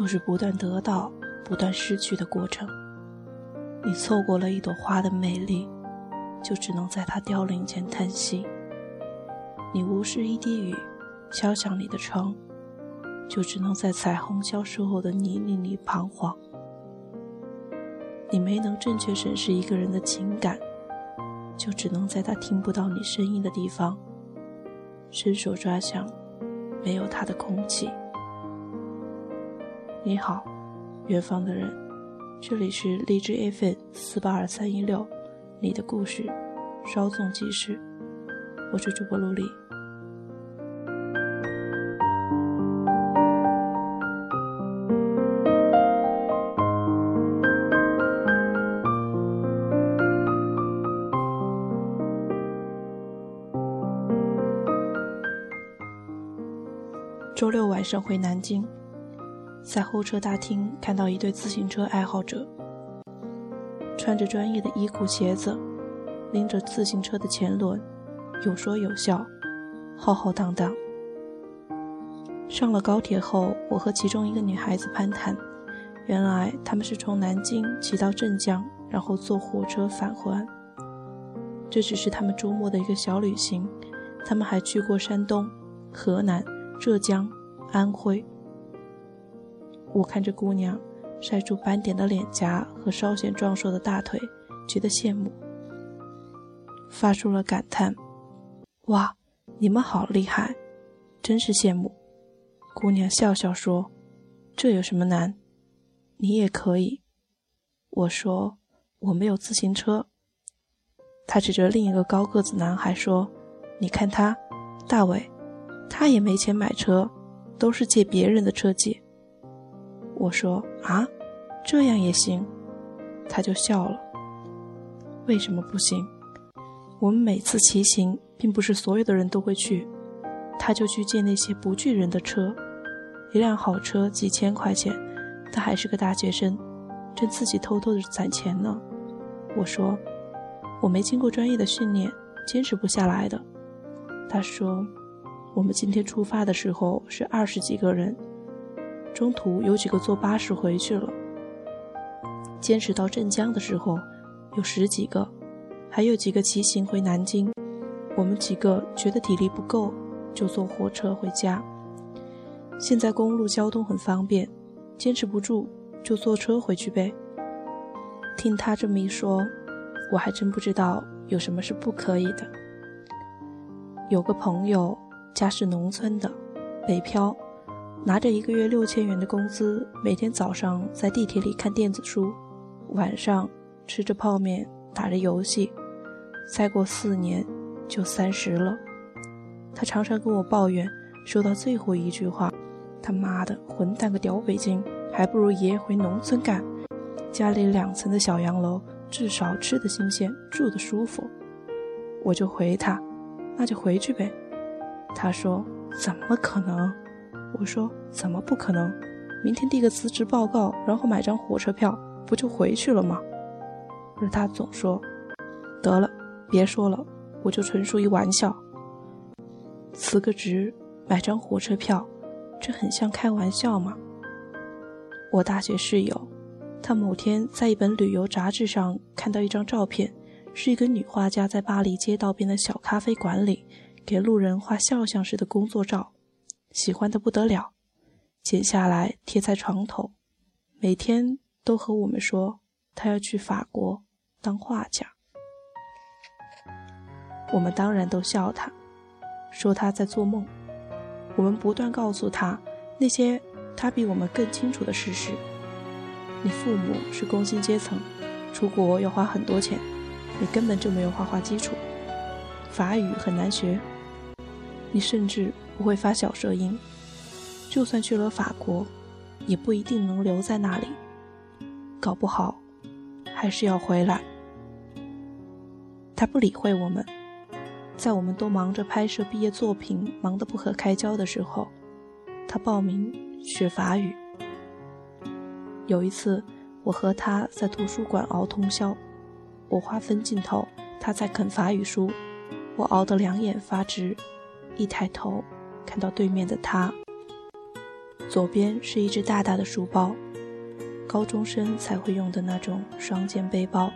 就是不断得到、不断失去的过程。你错过了一朵花的美丽，就只能在它凋零前叹息；你无视一滴雨敲响你的窗，就只能在彩虹消失后的泥泞里彷徨。你没能正确审视一个人的情感，就只能在他听不到你声音的地方，伸手抓向没有他的空气。你好，远方的人，这里是荔枝 FM 四八二三一六，你的故事，稍纵即逝，我是主播陆离。周六晚上回南京，在候车大厅看到一对自行车爱好者，穿着专业的衣裤鞋子，拎着自行车的前轮，有说有笑，浩浩荡荡。上了高铁后，我和其中一个女孩子攀谈，原来他们是从南京骑到镇江，然后坐火车返还。这只是他们周末的一个小旅行，他们还去过山东、河南。浙江、安徽，我看着姑娘晒出斑点的脸颊和稍显壮硕的大腿，觉得羡慕，发出了感叹：“哇，你们好厉害，真是羡慕。”姑娘笑笑说：“这有什么难？你也可以。”我说：“我没有自行车。”她指着另一个高个子男孩说：“你看他，大伟。”他也没钱买车，都是借别人的车借。我说啊，这样也行，他就笑了。为什么不行？我们每次骑行，并不是所有的人都会去，他就去借那些不拒人的车。一辆好车几千块钱，他还是个大学生，正自己偷偷的攒钱呢。我说，我没经过专业的训练，坚持不下来的。他说。我们今天出发的时候是二十几个人，中途有几个坐巴士回去了。坚持到镇江的时候有十几个，还有几个骑行回南京。我们几个觉得体力不够，就坐火车回家。现在公路交通很方便，坚持不住就坐车回去呗。听他这么一说，我还真不知道有什么是不可以的。有个朋友。家是农村的，北漂，拿着一个月六千元的工资，每天早上在地铁里看电子书，晚上吃着泡面打着游戏，再过四年就三十了。他常常跟我抱怨，说到最后一句话：“他妈的，混蛋个屌北京，还不如爷爷回农村干，家里两层的小洋楼，至少吃的新鲜，住的舒服。”我就回他：“那就回去呗。”他说：“怎么可能？”我说：“怎么不可能？明天递个辞职报告，然后买张火车票，不就回去了吗？”而他总说：“得了，别说了，我就纯属一玩笑。辞个职，买张火车票，这很像开玩笑吗？”我大学室友，他某天在一本旅游杂志上看到一张照片，是一个女画家在巴黎街道边的小咖啡馆里。给路人画肖像时的工作照，喜欢的不得了，剪下来贴在床头，每天都和我们说他要去法国当画家。我们当然都笑他，说他在做梦。我们不断告诉他那些他比我们更清楚的事实：你父母是工薪阶层，出国要花很多钱，你根本就没有画画基础。法语很难学，你甚至不会发小舌音。就算去了法国，也不一定能留在那里，搞不好还是要回来。他不理会我们，在我们都忙着拍摄毕业作品、忙得不可开交的时候，他报名学法语。有一次，我和他在图书馆熬通宵，我划分镜头，他在啃法语书。我熬得两眼发直，一抬头看到对面的他，左边是一只大大的书包，高中生才会用的那种双肩背包；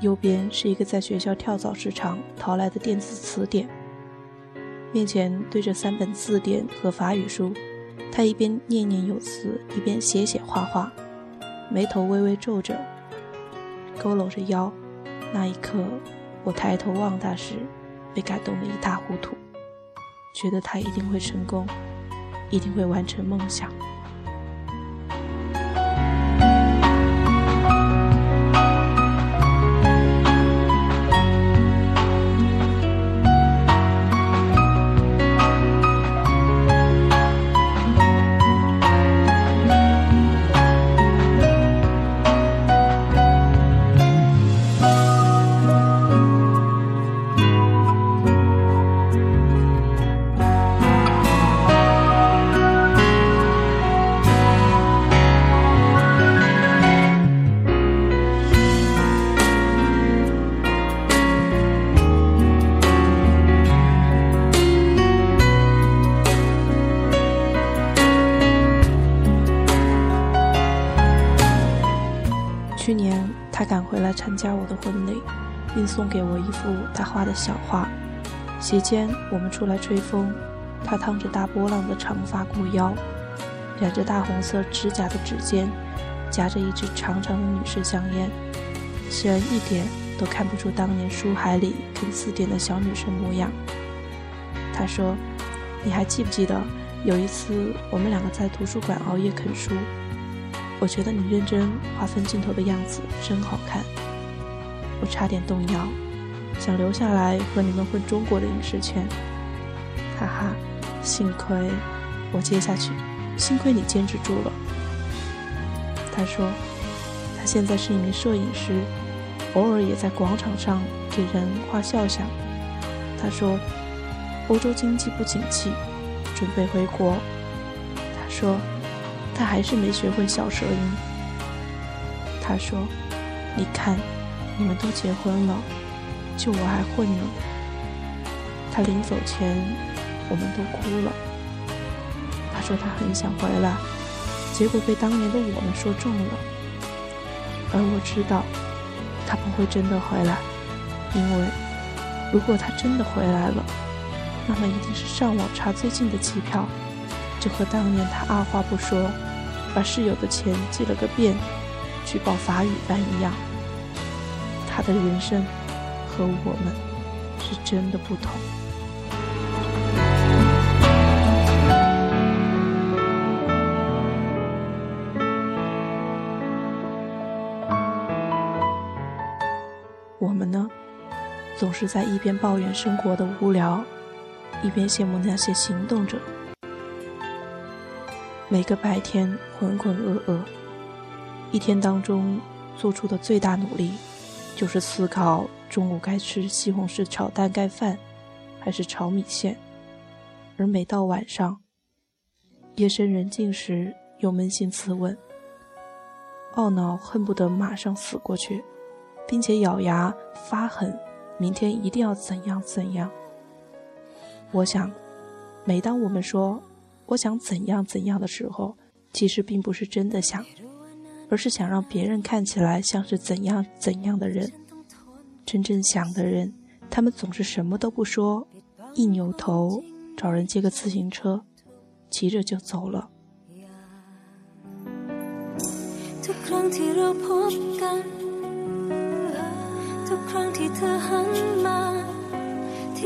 右边是一个在学校跳蚤市场淘来的电子词典。面前堆着三本字典和法语书，他一边念念有词，一边写写画画，眉头微微皱着，佝偻着腰。那一刻，我抬头望他时，被感动得一塌糊涂，觉得他一定会成功，一定会完成梦想。赶回来参加我的婚礼，并送给我一幅他画的小画。席间，我们出来吹风，他烫着大波浪的长发过腰，染着大红色指甲的指尖，夹着一支长长的女士香烟，虽然一点都看不出当年书海里啃字典的小女生模样。他说：“你还记不记得有一次我们两个在图书馆熬夜啃书？”我觉得你认真划分镜头的样子真好看，我差点动摇，想留下来和你们混中国的影视圈。哈哈，幸亏我接下去，幸亏你坚持住了。他说，他现在是一名摄影师，偶尔也在广场上给人画肖像。他说，欧洲经济不景气，准备回国。他说。他还是没学会小舌音。他说：“你看，你们都结婚了，就我还混呢。”他临走前，我们都哭了。他说他很想回来，结果被当年的我们说中了。而我知道，他不会真的回来，因为如果他真的回来了，那么一定是上网查最近的机票，就和当年他二话不说。把室友的钱记了个遍，去报法语班一样。他的人生和我们是真的不同。我们呢，总是在一边抱怨生活的无聊，一边羡慕那些行动者。每个白天浑浑噩噩，一天当中做出的最大努力，就是思考中午该吃西红柿炒蛋盖饭，还是炒米线。而每到晚上，夜深人静时，又扪心自问，懊恼恨不得马上死过去，并且咬牙发狠，明天一定要怎样怎样。我想，每当我们说。我想怎样怎样的时候，其实并不是真的想，而是想让别人看起来像是怎样怎样的人。真正想的人，他们总是什么都不说，一扭头找人借个自行车，骑着就走了。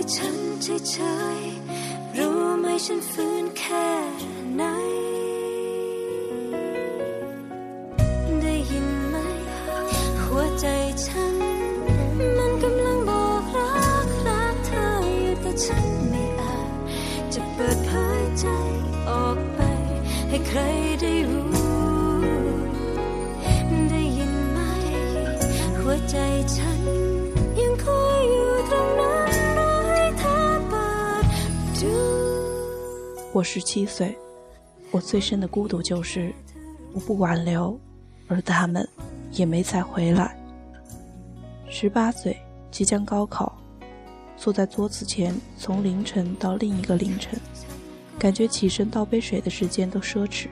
ฉัน ให้ฉันฟื้นแค่ไหน ได้ยินไหม หัวใจฉัน มันกำลังบอกรักรักเธออยู่แต่ฉันไม่อาจจะเปิดเผยใจออกไป ให้ใครได้ 我十七岁，我最深的孤独就是我不挽留，而他们也没再回来。十八岁，即将高考，坐在桌子前从凌晨到另一个凌晨，感觉起身倒杯水的时间都奢侈。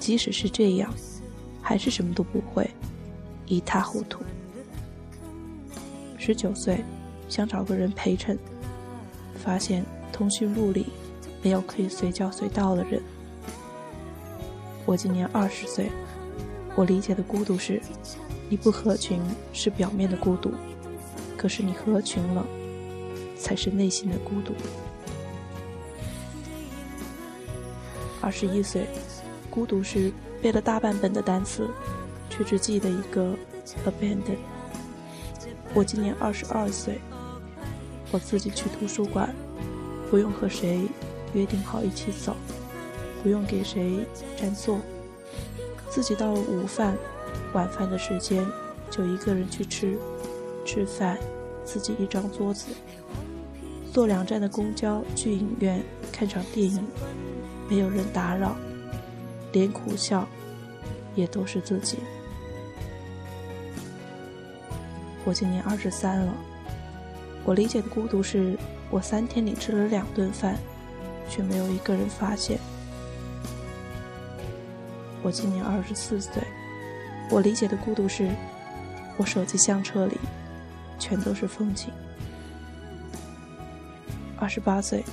即使是这样，还是什么都不会，一塌糊涂。十九岁，想找个人陪衬，发现通讯录里没有可以随叫随到的人。我今年二十岁，我理解的孤独是，你不合群是表面的孤独，可是你合群了，才是内心的孤独。二十一岁。孤独是背了大半本的单词，却只记得一个 abandon。我今年二十二岁，我自己去图书馆，不用和谁约定好一起走，不用给谁占座，自己到午饭、晚饭的时间，就一个人去吃，吃饭自己一张桌子，坐两站的公交去影院看场电影，没有人打扰。连苦笑，也都是自己。我今年二十三了，我理解的孤独是，我三天里吃了两顿饭，却没有一个人发现。我今年二十四岁，我理解的孤独是，我手机相册里全都是风景。二十八岁，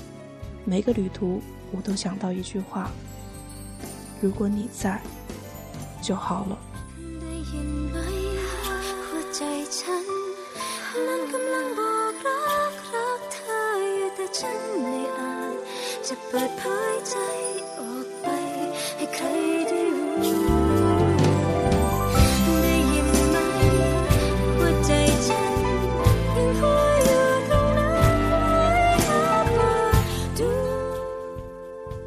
每个旅途我都想到一句话。如果你在，就好了。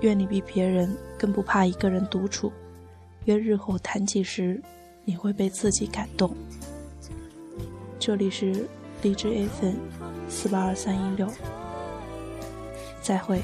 愿你比别人更不怕一个人独处，愿日后谈起时，你会被自己感动。这里是荔枝 FM 四八二三一六，再会。